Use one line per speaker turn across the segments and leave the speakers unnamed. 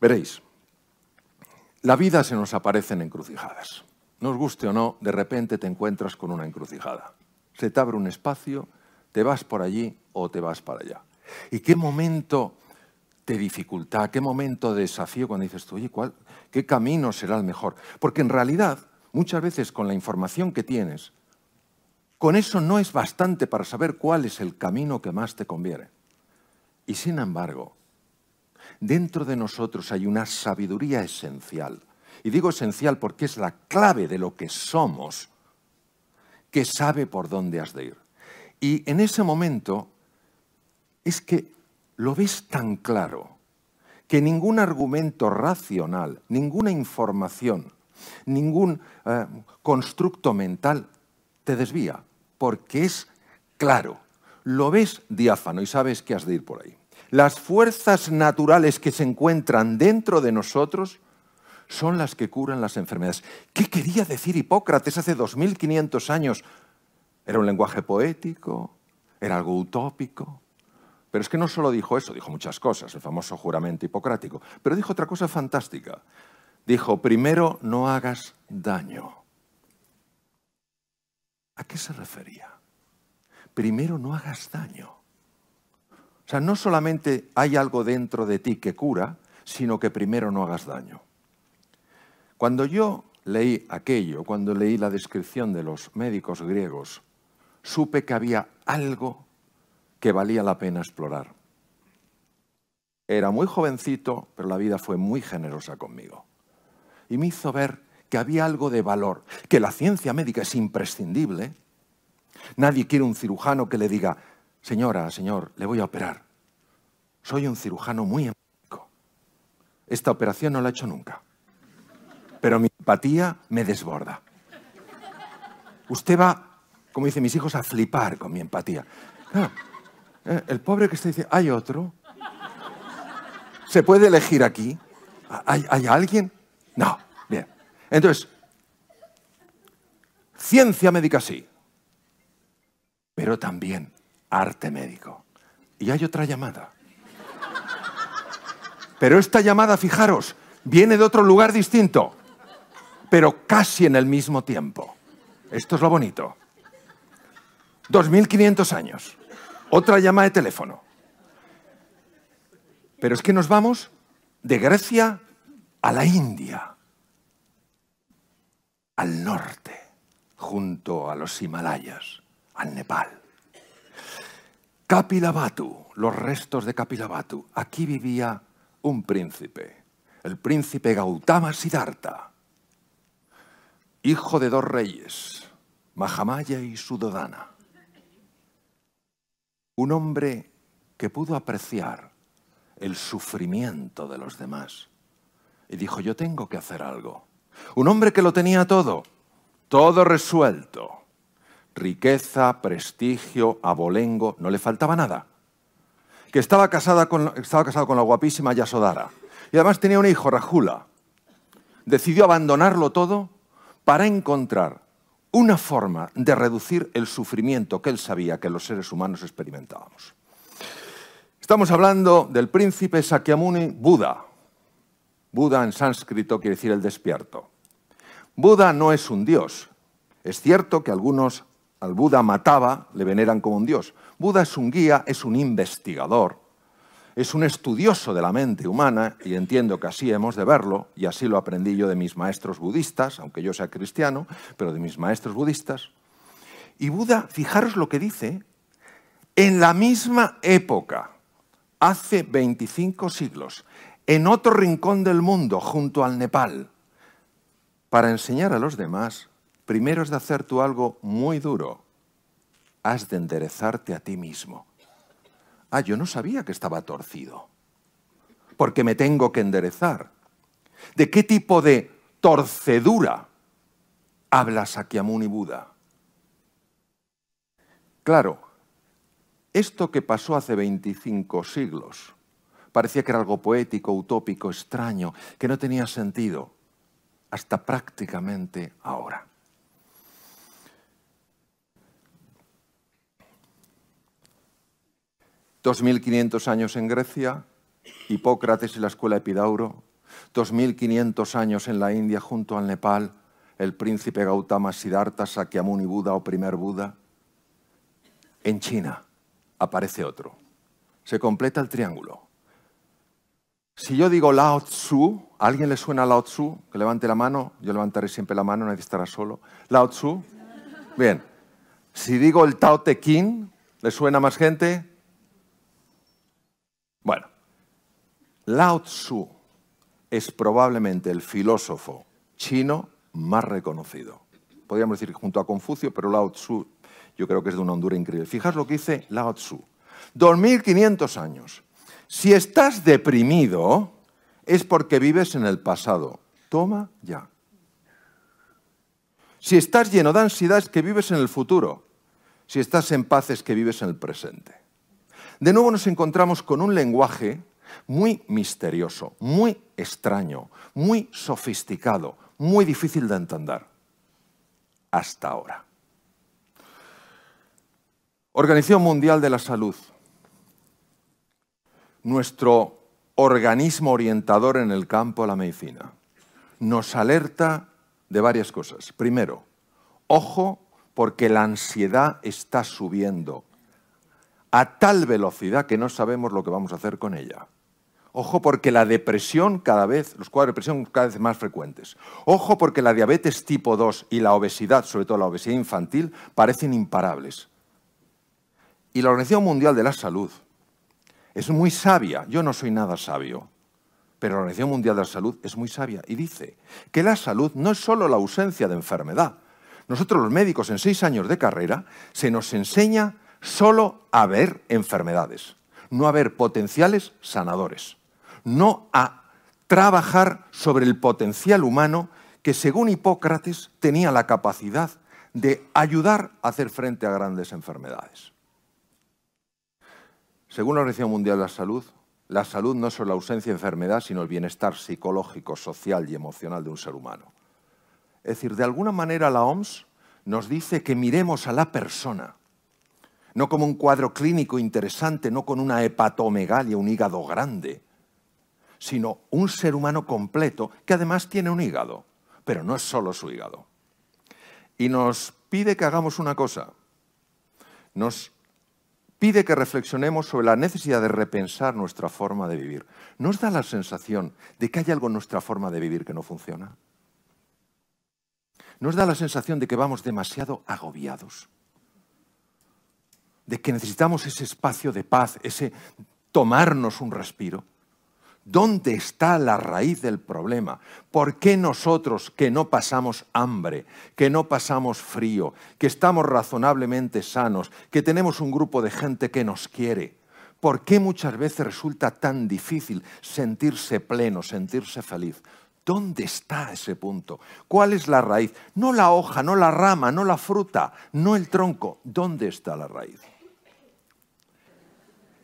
Veréis, la vida se nos aparece en encrucijadas. Nos guste o no, de repente te encuentras con una encrucijada. Se te abre un espacio, te vas por allí o te vas para allá. ¿Y qué momento de dificultad, qué momento de desafío cuando dices tú, oye, ¿cuál, ¿qué camino será el mejor? Porque en realidad, muchas veces con la información que tienes, con eso no es bastante para saber cuál es el camino que más te conviene. Y sin embargo, dentro de nosotros hay una sabiduría esencial. Y digo esencial porque es la clave de lo que somos, que sabe por dónde has de ir. Y en ese momento es que lo ves tan claro que ningún argumento racional, ninguna información, ningún eh, constructo mental te desvía, porque es claro, lo ves diáfano y sabes que has de ir por ahí. Las fuerzas naturales que se encuentran dentro de nosotros son las que curan las enfermedades. ¿Qué quería decir Hipócrates hace 2500 años? ¿Era un lenguaje poético? ¿Era algo utópico? Pero es que no solo dijo eso, dijo muchas cosas, el famoso juramento hipocrático, pero dijo otra cosa fantástica. Dijo, primero no hagas daño. ¿A qué se refería? Primero no hagas daño. O sea, no solamente hay algo dentro de ti que cura, sino que primero no hagas daño. Cuando yo leí aquello, cuando leí la descripción de los médicos griegos, supe que había algo que valía la pena explorar. Era muy jovencito, pero la vida fue muy generosa conmigo. Y me hizo ver que había algo de valor, que la ciencia médica es imprescindible. Nadie quiere un cirujano que le diga, señora, señor, le voy a operar. Soy un cirujano muy empático. Esta operación no la he hecho nunca. Pero mi empatía me desborda. Usted va, como dicen mis hijos, a flipar con mi empatía. Eh, el pobre que está dice, ¿hay otro? ¿Se puede elegir aquí? ¿Hay, ¿Hay, alguien? No. Bien. Entonces, ciencia médica sí, pero también arte médico. Y hay otra llamada. Pero esta llamada, fijaros, viene de otro lugar distinto, pero casi en el mismo tiempo. Esto es lo bonito. 2500 años. Otra llamada de teléfono. Pero es que nos vamos de Grecia a la India, al norte, junto a los Himalayas, al Nepal. Kapilabhatu, los restos de Kapilabhatu. Aquí vivía un príncipe, el príncipe Gautama Siddhartha, hijo de dos reyes, Mahamaya y Sudodana. Un hombre que pudo apreciar el sufrimiento de los demás y dijo, yo tengo que hacer algo. Un hombre que lo tenía todo, todo resuelto riqueza, prestigio, abolengo, no le faltaba nada. Que estaba, casada con, estaba casado con la guapísima Yasodara. Y además tenía un hijo, Rajula. Decidió abandonarlo todo para encontrar una forma de reducir el sufrimiento que él sabía que los seres humanos experimentábamos. Estamos hablando del príncipe Sakyamuni Buda. Buda en sánscrito quiere decir el despierto. Buda no es un dios. Es cierto que algunos al Buda mataba, le veneran como un dios. Buda es un guía, es un investigador, es un estudioso de la mente humana, y entiendo que así hemos de verlo, y así lo aprendí yo de mis maestros budistas, aunque yo sea cristiano, pero de mis maestros budistas. Y Buda, fijaros lo que dice, en la misma época, hace 25 siglos, en otro rincón del mundo, junto al Nepal, para enseñar a los demás primero es de hacer tú algo muy duro. Has de enderezarte a ti mismo. Ah, yo no sabía que estaba torcido. Porque me tengo que enderezar. ¿De qué tipo de torcedura habla Sakyamuni Buda? Claro, esto que pasó hace 25 siglos parecía que era algo poético, utópico, extraño, que no tenía sentido, hasta prácticamente ahora. 2.500 años en Grecia, Hipócrates y la escuela Epidauro, 2.500 años en la India junto al Nepal, el príncipe Gautama Siddhartha Sakyamuni Buda o primer Buda. En China aparece otro. Se completa el triángulo. Si yo digo Lao Tzu, ¿a alguien le suena Lao Tzu? Que levante la mano, yo levantaré siempre la mano, nadie estará solo. Lao Tzu. Bien. Si digo el Tao Te Ching, ¿le suena más gente? Bueno, Lao Tzu es probablemente el filósofo chino más reconocido. Podríamos decir junto a Confucio, pero Lao Tzu yo creo que es de una hondura increíble. Fijaos lo que dice Lao Tzu. 2500 años. Si estás deprimido, es porque vives en el pasado. Toma ya. Si estás lleno de ansiedad, es que vives en el futuro. Si estás en paz, es que vives en el presente. De nuevo nos encontramos con un lenguaje muy misterioso, muy extraño, muy sofisticado, muy difícil de entender. Hasta ahora. Organización Mundial de la Salud. Nuestro organismo orientador en el campo de la medicina nos alerta de varias cosas. Primero, ojo porque la ansiedad está subiendo a tal velocidad que no sabemos lo que vamos a hacer con ella. Ojo porque la depresión cada vez, los cuadros de depresión cada vez más frecuentes. Ojo porque la diabetes tipo 2 y la obesidad, sobre todo la obesidad infantil, parecen imparables. Y la Organización Mundial de la Salud es muy sabia. Yo no soy nada sabio, pero la Organización Mundial de la Salud es muy sabia y dice que la salud no es solo la ausencia de enfermedad. Nosotros los médicos en seis años de carrera se nos enseña solo a ver enfermedades, no a ver potenciales sanadores no a trabajar sobre el potencial humano que, según Hipócrates, tenía la capacidad de ayudar a hacer frente a grandes enfermedades. Según la Organización Mundial de la Salud, la salud no es solo la ausencia de enfermedad, sino el bienestar psicológico, social y emocional de un ser humano. Es decir, de alguna manera la OMS nos dice que miremos a la persona, no como un cuadro clínico interesante, no con una hepatomegalia, un hígado grande, sino un ser humano completo que además tiene un hígado, pero no es solo su hígado. Y nos pide que hagamos una cosa, nos pide que reflexionemos sobre la necesidad de repensar nuestra forma de vivir. ¿Nos da la sensación de que hay algo en nuestra forma de vivir que no funciona? ¿Nos da la sensación de que vamos demasiado agobiados? ¿De que necesitamos ese espacio de paz, ese tomarnos un respiro? ¿Dónde está la raíz del problema? ¿Por qué nosotros que no pasamos hambre, que no pasamos frío, que estamos razonablemente sanos, que tenemos un grupo de gente que nos quiere? ¿Por qué muchas veces resulta tan difícil sentirse pleno, sentirse feliz? ¿Dónde está ese punto? ¿Cuál es la raíz? No la hoja, no la rama, no la fruta, no el tronco. ¿Dónde está la raíz?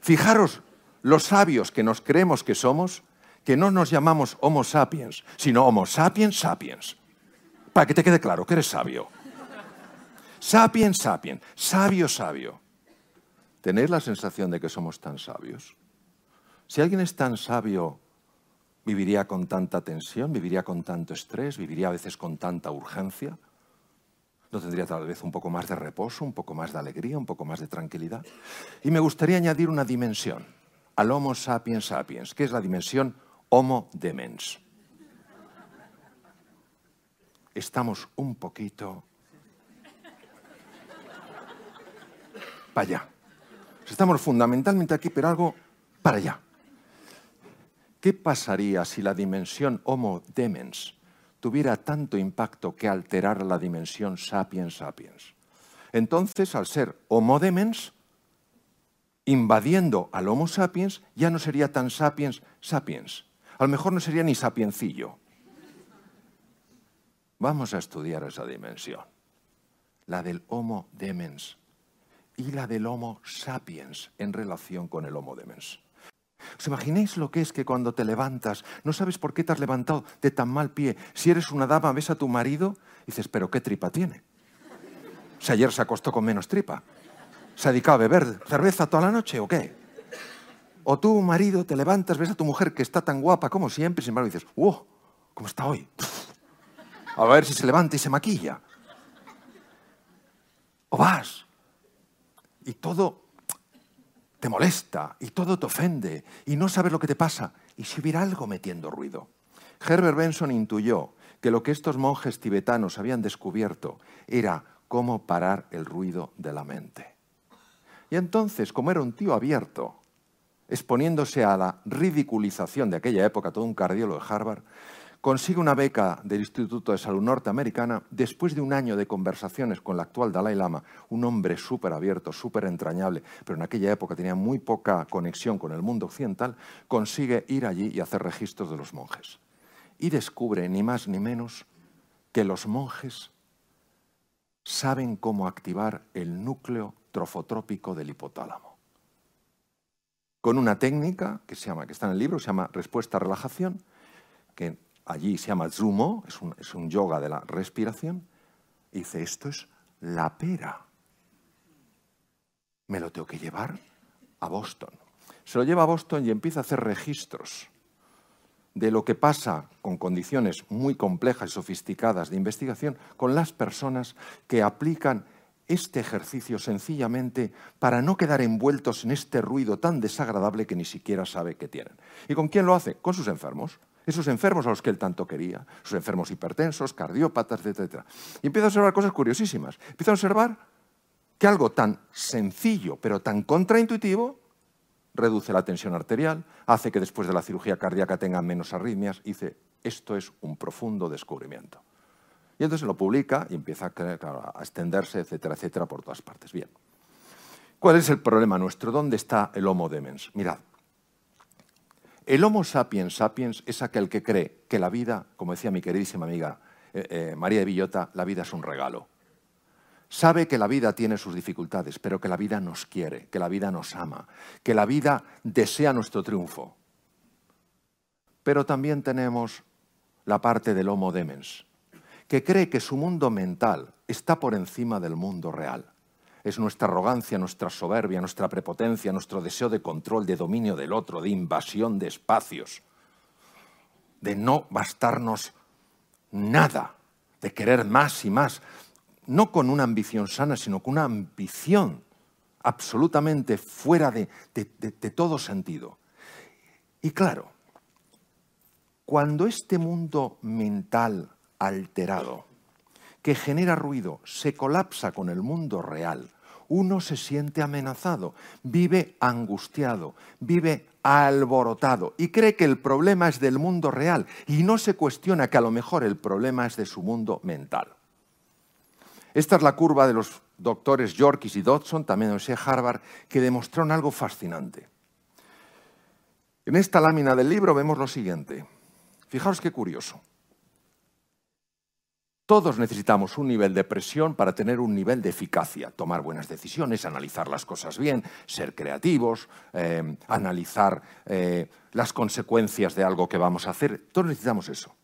Fijaros los sabios que nos creemos que somos, que no nos llamamos Homo sapiens, sino Homo sapiens sapiens. Para que te quede claro que eres sabio. Sapiens sapiens, sabio sabio. ¿Tenéis la sensación de que somos tan sabios? Si alguien es tan sabio, ¿viviría con tanta tensión? ¿Viviría con tanto estrés? ¿Viviría a veces con tanta urgencia? ¿No tendría tal vez un poco más de reposo, un poco más de alegría, un poco más de tranquilidad? Y me gustaría añadir una dimensión al Homo sapiens sapiens, que es la dimensión Homo demens. Estamos un poquito para allá. Estamos fundamentalmente aquí, pero algo para allá. ¿Qué pasaría si la dimensión Homo demens tuviera tanto impacto que alterara la dimensión sapiens sapiens? Entonces, al ser Homo demens, invadiendo al Homo sapiens, ya no sería tan sapiens sapiens. A lo mejor no sería ni sapiencillo. Vamos a estudiar esa dimensión, la del Homo demens y la del Homo sapiens en relación con el Homo demens. ¿Os imagináis lo que es que cuando te levantas no sabes por qué te has levantado de tan mal pie? Si eres una dama, ves a tu marido y dices, pero ¿qué tripa tiene? Si ayer se acostó con menos tripa. ¿Se ha dedicado a beber cerveza toda la noche o qué? O tú, marido, te levantas, ves a tu mujer que está tan guapa como siempre, y sin embargo dices, ¡wow! ¿Cómo está hoy? A ver si se levanta y se maquilla. O vas y todo te molesta y todo te ofende y no sabes lo que te pasa. Y si hubiera algo metiendo ruido. Herbert Benson intuyó que lo que estos monjes tibetanos habían descubierto era cómo parar el ruido de la mente. Y entonces, como era un tío abierto, exponiéndose a la ridiculización de aquella época, todo un cardiólogo de Harvard, consigue una beca del Instituto de Salud Norteamericana después de un año de conversaciones con el actual Dalai Lama, un hombre súper abierto, súper entrañable, pero en aquella época tenía muy poca conexión con el mundo occidental, consigue ir allí y hacer registros de los monjes. Y descubre, ni más ni menos, que los monjes saben cómo activar el núcleo trofotrópico del hipotálamo. Con una técnica que, se llama, que está en el libro, se llama respuesta-relajación, que allí se llama Zumo, es un, yoga de la respiración, y dice, esto es la pera. Me lo tengo que llevar a Boston. Se lo lleva a Boston y empieza a hacer registros de lo que pasa con condiciones muy complejas y sofisticadas de investigación con las personas que aplican este ejercicio sencillamente para no quedar envueltos en este ruido tan desagradable que ni siquiera sabe que tienen. ¿Y con quién lo hace? Con sus enfermos. Esos enfermos a los que él tanto quería, sus enfermos hipertensos, cardiópatas, etc. Y empieza a observar cosas curiosísimas. Empieza a observar que algo tan sencillo, pero tan contraintuitivo, reduce la tensión arterial, hace que después de la cirugía cardíaca tengan menos arritmias. Y dice, esto es un profundo descubrimiento. Y entonces lo publica y empieza a, extenderse, etcétera, etcétera, por todas partes. Bien. ¿Cuál es el problema nuestro? ¿Dónde está el Homo demens? Mirad, el Homo sapiens sapiens es aquel que cree que la vida, como decía mi queridísima amiga eh, eh, María de Villota, la vida es un regalo. Sabe que la vida tiene sus dificultades, pero que la vida nos quiere, que la vida nos ama, que la vida desea nuestro triunfo. Pero también tenemos la parte del Homo demens, que cree que su mundo mental está por encima del mundo real es nuestra arrogancia, nuestra soberbia, nuestra prepotencia, nuestro deseo de control, de dominio del otro, de invasión de espacios, de no bastarnos nada, de querer más y más, no con una ambición sana, sino con una ambición absolutamente fuera de, todo sentido. Y claro, cuando este mundo mental alterado, que genera ruido, se colapsa con el mundo real, uno se siente amenazado, vive angustiado, vive alborotado y cree que el problema es del mundo real y no se cuestiona que a lo mejor el problema es de su mundo mental. Esta es la curva de los doctores Yorkis y Dodson, también de Harvard, que demostraron algo fascinante. En esta lámina del libro vemos lo siguiente. Fijaos qué curioso. Todos necesitamos un nivel de presión para tener un nivel de eficacia, tomar buenas decisiones, analizar las cosas bien, ser creativos, eh, analizar eh, las consecuencias de algo que vamos a hacer. Todos necesitamos eso.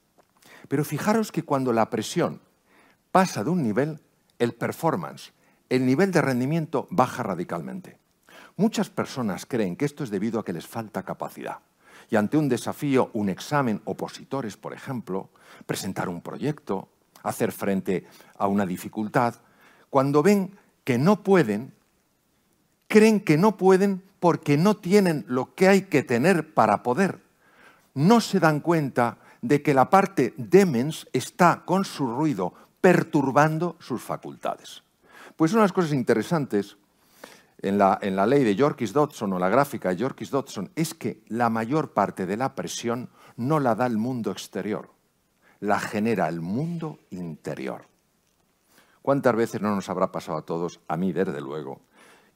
Pero fijaros que cuando la presión pasa de un nivel, el performance, el nivel de rendimiento baja radicalmente. Muchas personas creen que esto es debido a que les falta capacidad. Y ante un desafío, un examen, opositores, por ejemplo, presentar un proyecto, hacer frente a una dificultad, cuando ven que no pueden, creen que no pueden porque no tienen lo que hay que tener para poder. No se dan cuenta de que la parte demens está con su ruido perturbando sus facultades. Pues una de las cosas interesantes en la, ley de Yorkis-Dodson o la gráfica de Yorkis-Dodson es que la mayor parte de la presión no la da el mundo exterior la genera el mundo interior. ¿Cuántas veces no nos habrá pasado a todos, a mí desde luego,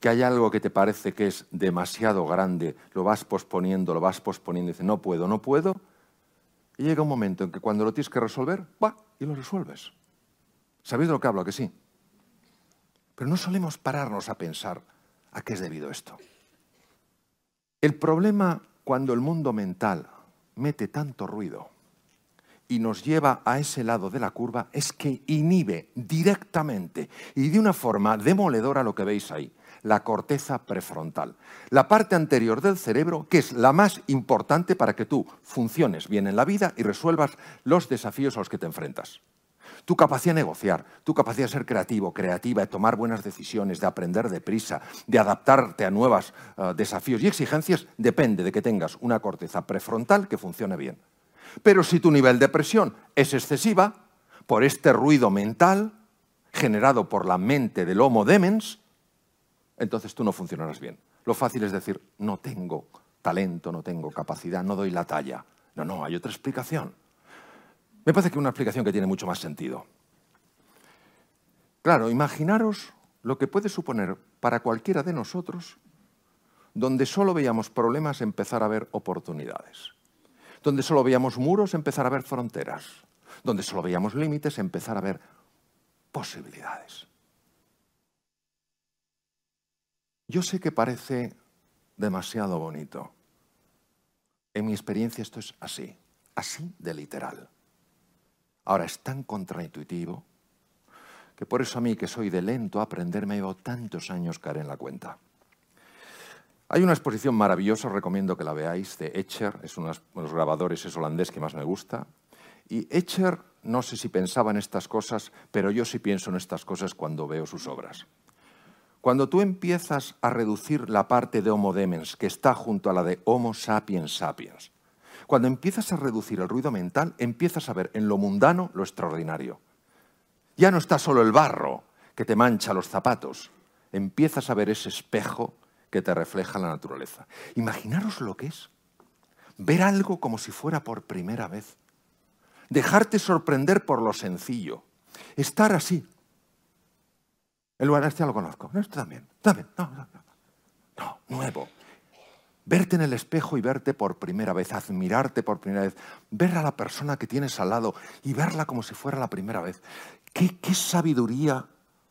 que hay algo que te parece que es demasiado grande, lo vas posponiendo, lo vas posponiendo, y dices, no puedo, no puedo, y llega un momento en que cuando lo tienes que resolver, va y lo resuelves. ¿Sabéis de lo que hablo? que sí? Pero no solemos pararnos a pensar a qué es debido esto. El problema cuando el mundo mental mete tanto ruido y nos lleva a ese lado de la curva es que inhibe directamente y de una forma demoledora lo que veis ahí, la corteza prefrontal, la parte anterior del cerebro que es la más importante para que tú funciones bien en la vida y resuelvas los desafíos a los que te enfrentas. Tu capacidad de negociar, tu capacidad de ser creativo, creativa, de tomar buenas decisiones, de aprender deprisa, de adaptarte a nuevos eh, desafíos y exigencias, depende de que tengas una corteza prefrontal que funcione bien. Pero si tu nivel de presión es excesiva, por este ruido mental generado por la mente del Homo demens, entonces tú no funcionarás bien. Lo fácil es decir, no tengo talento, no tengo capacidad, no doy la talla. No, no, hay otra explicación. Me parece que una explicación que tiene mucho más sentido. Claro, imaginaros lo que puede suponer para cualquiera de nosotros, donde solo veíamos problemas, empezar a ver oportunidades. Donde solo veíamos muros, empezar a ver fronteras. Donde solo veíamos límites, empezar a ver posibilidades. Yo sé que parece demasiado bonito. En mi experiencia esto es así, así de literal. Ahora es tan contraintuitivo que por eso a mí, que soy de lento a aprender, me llevo tantos años caer en la cuenta. Hay una exposición maravillosa, recomiendo que la veáis, de Etcher, es uno de los grabadores es holandés que más me gusta. Y Etcher, no sé si pensaba en estas cosas, pero yo sí pienso en estas cosas cuando veo sus obras. Cuando tú empiezas a reducir la parte de Homo demens que está junto a la de Homo sapiens sapiens, cuando empiezas a reducir el ruido mental, empiezas a ver en lo mundano lo extraordinario. Ya no está solo el barro que te mancha los zapatos, empiezas a ver ese espejo que te refleja la naturaleza. Imaginaros lo que es ver algo como si fuera por primera vez, dejarte sorprender por lo sencillo, estar así. El lugar este ya lo conozco, no, esto también, también, no, no, no, no, nuevo, Verte en el espejo y verte por primera vez, admirarte por primera vez, ver a la persona que tienes al lado y verla como si fuera la primera vez. ¿Qué, qué sabiduría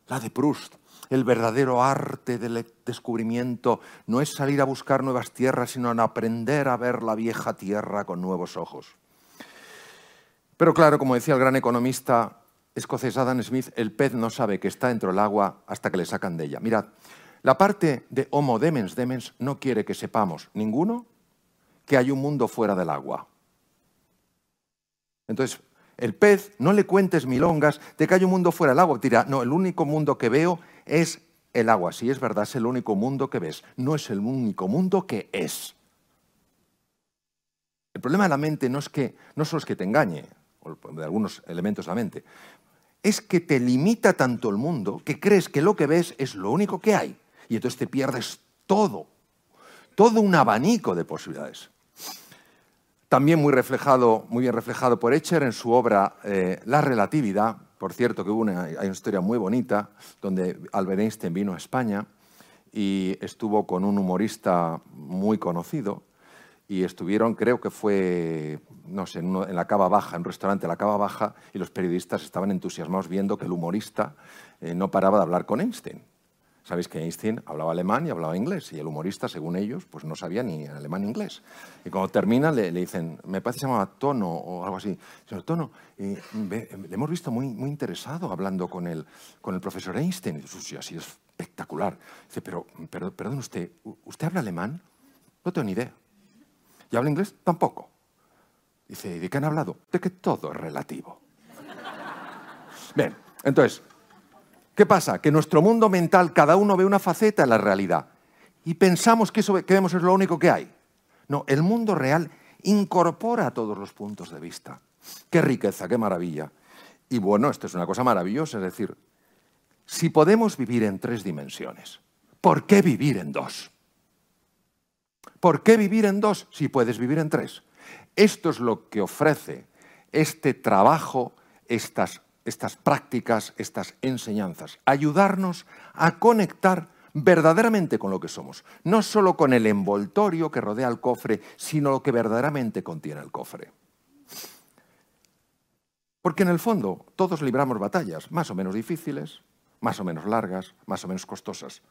la de Proust? El verdadero arte del descubrimiento no es salir a buscar nuevas tierras, sino en aprender a ver la vieja tierra con nuevos ojos. Pero claro, como decía el gran economista escocés Adam Smith, el pez no sabe que está dentro del agua hasta que le sacan de ella. Mirad, la parte de Homo demens demens no quiere que sepamos ninguno que hay un mundo fuera del agua. Entonces, el pez, no le cuentes milongas de que hay un mundo fuera del agua. Tira, no, el único mundo que veo es el agua. Si es verdad, es el único mundo que ves. No es el único mundo que es. El problema de la mente no es que no solo es que te engañe, o de algunos elementos de la mente, es que te limita tanto el mundo que crees que lo que ves es lo único que hay y entonces te pierdes todo, todo un abanico de posibilidades. También muy, reflejado, muy bien reflejado por Etcher en su obra eh, La relatividad, por cierto que hubo una, hay una historia muy bonita donde Albert Einstein vino a España y estuvo con un humorista muy conocido y estuvieron, creo que fue, no sé, en, la Cava Baja, en un restaurante de la Cava Baja, y los periodistas estaban entusiasmados viendo que el humorista eh, no paraba de hablar con Einstein. Sabéis que Einstein hablaba alemán y hablaba inglés, y el humorista, según ellos, pues no sabía ni alemán ni inglés. Y cuando termina le, dicen, me parece que se llamaba Tono o algo así. Señor Tono, le hemos visto muy, interesado hablando con el, profesor Einstein. Y dice, sí, así es espectacular. Dice, pero, perdón usted, ¿usted habla alemán? No tengo ni idea. ¿Y habla inglés? Tampoco. Dice, ¿de qué han hablado? De que todo es relativo. Bien, entonces, ¿Qué pasa? Que nuestro mundo mental, cada uno ve una faceta en la realidad y pensamos que eso que vemos es lo único que hay. No, el mundo real incorpora todos los puntos de vista. Qué riqueza, qué maravilla. Y bueno, esto es una cosa maravillosa, es decir, si podemos vivir en tres dimensiones, ¿por qué vivir en dos? ¿Por qué vivir en dos si puedes vivir en tres? Esto es lo que ofrece este trabajo, estas estas prácticas, estas enseñanzas, ayudarnos a conectar verdaderamente con lo que somos, no solo con el envoltorio que rodea el cofre, sino lo que verdaderamente contiene el cofre. Porque en el fondo todos libramos batallas, más o menos difíciles, más o menos largas, más o menos costosas,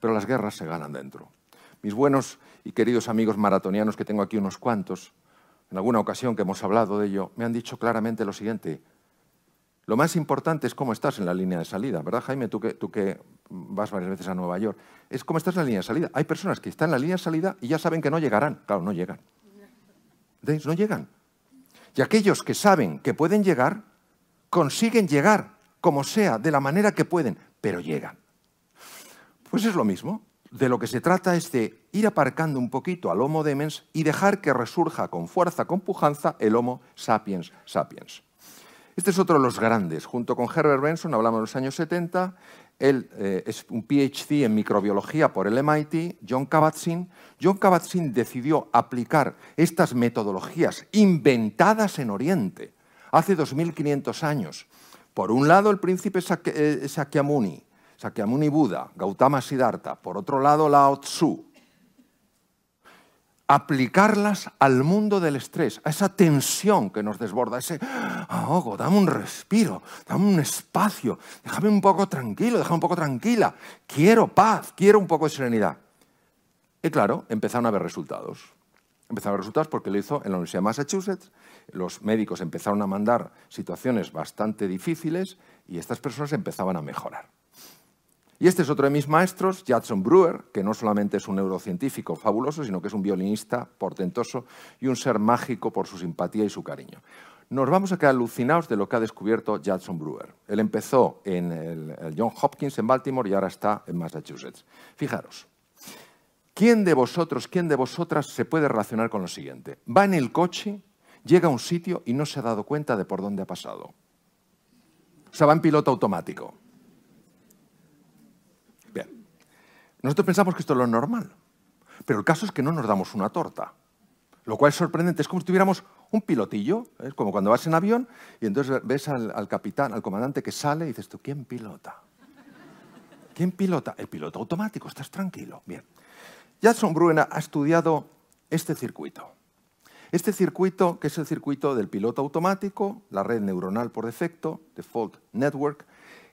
pero las guerras se ganan dentro. Mis buenos y queridos amigos maratonianos, que tengo aquí unos cuantos, en alguna ocasión que hemos hablado de ello, me han dicho claramente lo siguiente. Lo más importante es cómo estás en la línea de salida, ¿verdad, Jaime? Tú que, tú que vas varias veces a Nueva York. Es cómo estás en la línea de salida. Hay personas que están en la línea de salida y ya saben que no llegarán. Claro, no llegan. ¿Veis? No llegan. Y aquellos que saben que pueden llegar, consiguen llegar, como sea, de la manera que pueden, pero llegan. Pues es lo mismo. De lo que se trata es de ir aparcando un poquito al Homo demens y dejar que resurja con fuerza, con pujanza, el Homo sapiens sapiens. Este es otro de los grandes. Junto con Herbert Benson, hablamos de los años 70, él eh, es un PhD en microbiología por el MIT, John Kabat-Zinn. John Kabat-Zinn decidió aplicar estas metodologías inventadas en Oriente hace 2.500 años. Por un lado, el príncipe eh, Sakyamuni, Sakyamuni Buda, Gautama Siddhartha. Por otro lado, Lao Tzu. Aplicarlas al mundo del estrés, a esa tensión que nos desborda, ese ahogo, dame un respiro, dame un espacio, déjame un poco tranquilo, déjame un poco tranquila. Quiero paz, quiero un poco de serenidad. Y claro, empezaron a haber resultados. Empezaron a haber resultados porque lo hizo en la Universidad de Massachusetts. Los médicos empezaron a mandar situaciones bastante difíciles y estas personas empezaban a mejorar. Y este es otro de mis maestros, Judson Brewer, que no solamente es un neurocientífico fabuloso, sino que es un violinista portentoso y un ser mágico por su simpatía y su cariño. Nos vamos a quedar alucinados de lo que ha descubierto Judson Brewer. Él empezó en el, John Hopkins en Baltimore y ahora está en Massachusetts. Fijaros, ¿quién de vosotros, quién de vosotras se puede relacionar con lo siguiente? Va en el coche, llega a un sitio y no se ha dado cuenta de por dónde ha pasado. O sea, va en piloto automático. Nosotros pensamos que esto es lo normal, pero el caso es que no nos damos una torta, lo cual es sorprendente. Es como si tuviéramos un pilotillo, es como cuando vas en avión y entonces ves al, capitán, al comandante que sale y dices tú, ¿quién pilota? ¿Quién pilota? El piloto automático, estás tranquilo. Bien. Jackson Bruena ha estudiado este circuito. Este circuito, que es el circuito del piloto automático, la red neuronal por defecto, Default Network,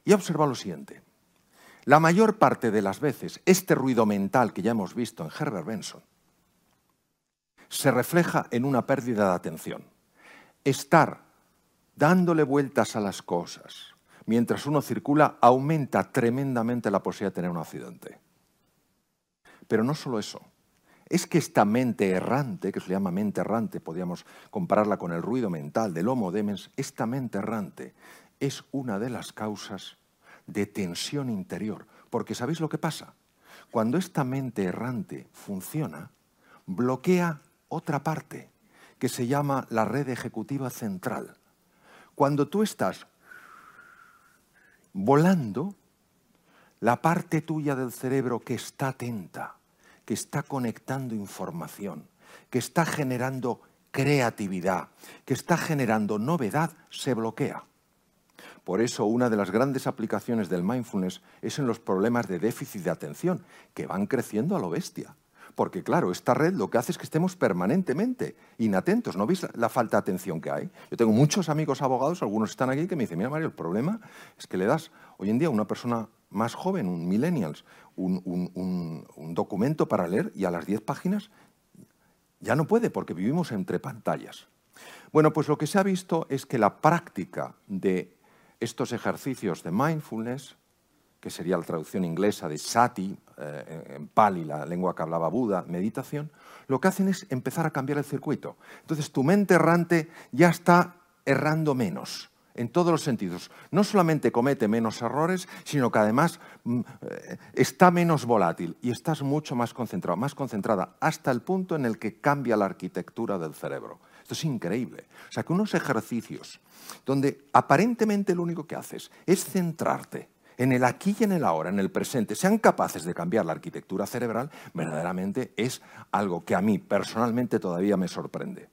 y ha observado lo siguiente. La mayor parte de las veces, este ruido mental que ya hemos visto en Herbert Benson se refleja en una pérdida de atención. Estar dándole vueltas a las cosas mientras uno circula aumenta tremendamente la posibilidad de tener un accidente. Pero no solo eso, es que esta mente errante, que se llama mente errante, podríamos compararla con el ruido mental del Homo demens, esta mente errante es una de las causas de tensión interior. Porque ¿sabéis lo que pasa? Cuando esta mente errante funciona, bloquea otra parte que se llama la red ejecutiva central. Cuando tú estás volando, la parte tuya del cerebro que está atenta, que está conectando información, que está generando creatividad, que está generando novedad, se bloquea. Por eso una de las grandes aplicaciones del mindfulness es en los problemas de déficit de atención, que van creciendo a lo bestia. Porque claro, esta red lo que hace es que estemos permanentemente inatentos. ¿No veis la falta de atención que hay? Yo tengo muchos amigos abogados, algunos están aquí, que me dicen, mira Mario, el problema es que le das hoy en día a una persona más joven, un millennials, un, un documento para leer y a las 10 páginas ya no puede porque vivimos entre pantallas. Bueno, pues lo que se ha visto es que la práctica de estos ejercicios de mindfulness, que sería la traducción inglesa de sati, eh, en pali, la lengua que hablaba Buda, meditación, lo que hacen es empezar a cambiar el circuito. Entonces tu mente errante ya está errando menos en todos los sentidos. No solamente comete menos errores, sino que además mm, eh, está menos volátil y estás mucho más concentrado, más concentrada, hasta el punto en el que cambia la arquitectura del cerebro. Esto es increíble. O sea, que unos ejercicios donde aparentemente lo único que haces es centrarte en el aquí y en el ahora, en el presente, sean capaces de cambiar la arquitectura cerebral, verdaderamente es algo que a mí personalmente todavía me sorprende.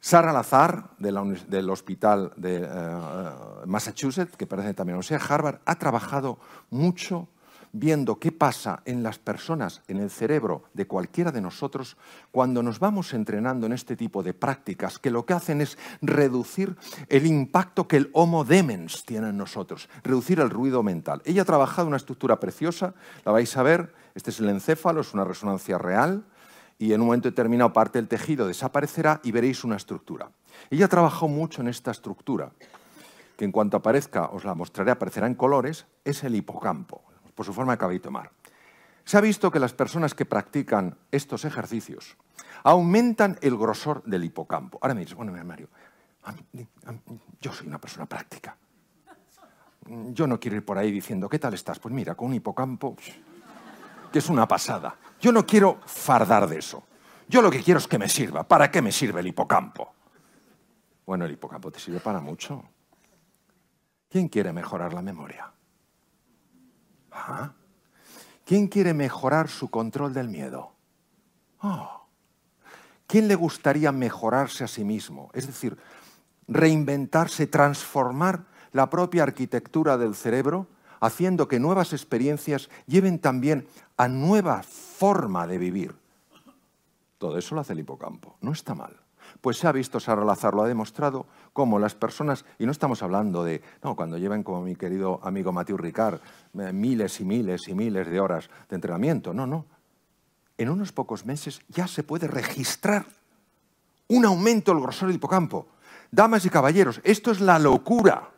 Sara Lazar, del Hospital de eh, Massachusetts, que pertenece también a la Universidad de Harvard, ha trabajado mucho viendo qué pasa en las personas, en el cerebro de cualquiera de nosotros, cuando nos vamos entrenando en este tipo de prácticas, que lo que hacen es reducir el impacto que el Homo demens tiene en nosotros, reducir el ruido mental. Ella ha trabajado una estructura preciosa, la vais a ver, este es el encéfalo, es una resonancia real, y en un momento determinado parte del tejido desaparecerá y veréis una estructura. Ella trabajó mucho en esta estructura, que en cuanto aparezca, os la mostraré, aparecerá en colores, es el hipocampo, por su forma de caballito mar. Se ha visto que las personas que practican estos ejercicios aumentan el grosor del hipocampo. Ahora me dices, bueno, Mario, yo soy una persona práctica. Yo no quiero ir por ahí diciendo, ¿qué tal estás? Pues mira, con un hipocampo, que es una pasada. Yo no quiero fardar de eso. Yo lo que quiero es que me sirva. ¿Para qué me sirve el hipocampo? Bueno, el hipocampo te sirve para mucho. ¿Quién quiere mejorar la memoria? ¿Quién quiere mejorar su control del miedo? Oh. ¿Quién le gustaría mejorarse a sí mismo? Es decir, reinventarse, transformar la propia arquitectura del cerebro, haciendo que nuevas experiencias lleven también a nueva forma de vivir. Todo eso lo hace el hipocampo. No está mal. Pues se ha visto, Sara Lazar lo ha demostrado, cómo las personas, y no estamos hablando de, no, cuando lleven, como mi querido amigo Mathieu Ricard, eh, miles y miles y miles de horas de entrenamiento, no, no. En unos pocos meses ya se puede registrar un aumento del grosor del hipocampo. Damas y caballeros, esto es la locura.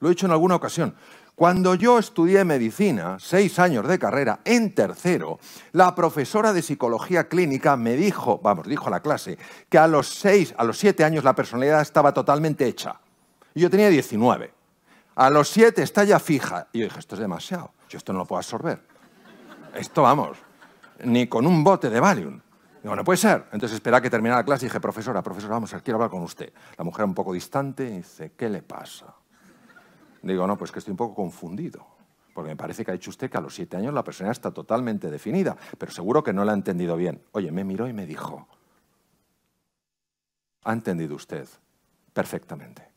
Lo he dicho en alguna ocasión. Cuando yo estudié medicina, seis años de carrera, en tercero, la profesora de psicología clínica me dijo, vamos, dijo a la clase, que a los seis, a los siete años la personalidad estaba totalmente hecha. Y yo tenía 19. A los siete está ya fija. Y yo dije, esto es demasiado. Yo esto no lo puedo absorber. Esto, vamos, ni con un bote de Valium. Digo, no puede ser. Entonces espera que terminara la clase y dije, profesora, profesora, vamos, quiero hablar con usted. La mujer un poco distante y dice, ¿qué le pasa? Digo, no, pues que estoy un poco confundido. Porque me parece que ha dicho usted que a los siete años la persona está totalmente definida, pero seguro que no la ha entendido bien. Oye, me miró y me dijo, ha entendido usted perfectamente.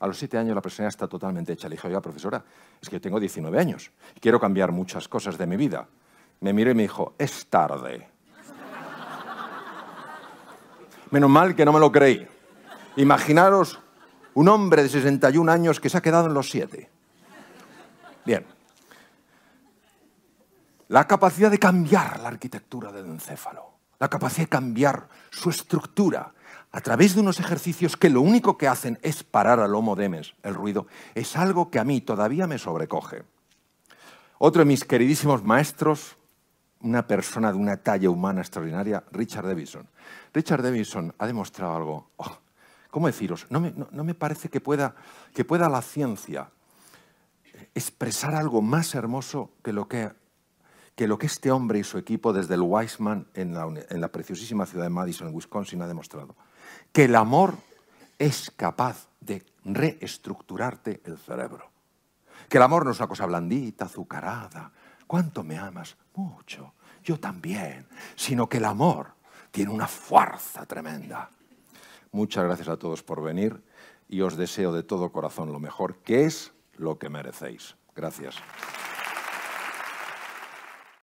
A los siete años la persona está totalmente hecha. Le dije, oiga, profesora, es que yo tengo 19 años y quiero cambiar muchas cosas de mi vida. Me miró y me dijo, es tarde. Menos mal que no me lo creí. Imaginaros un hombre de 61 años que se ha quedado en los siete. Bien. La capacidad de cambiar la arquitectura del encéfalo, la capacidad de cambiar su estructura a través de unos ejercicios que lo único que hacen es parar al homo demes, el ruido, es algo que a mí todavía me sobrecoge. Otro de mis queridísimos maestros, una persona de una talla humana extraordinaria, Richard Davidson. Richard Davidson ha demostrado algo oh, ¿cómo deciros? No me, parece que pueda, que pueda la ciencia expresar algo más hermoso que lo que, que lo que este hombre y su equipo desde el Weissman en la, en la preciosísima ciudad de Madison, en Wisconsin, ha demostrado. Que el amor es capaz de reestructurarte el cerebro. Que el amor no es una cosa blandita, azucarada. ¿Cuánto me amas? Mucho. Yo también. Sino que el amor tiene una fuerza tremenda. Muchas gracias a todos por venir y os deseo de todo corazón lo mejor, que es lo que merecéis. Gracias.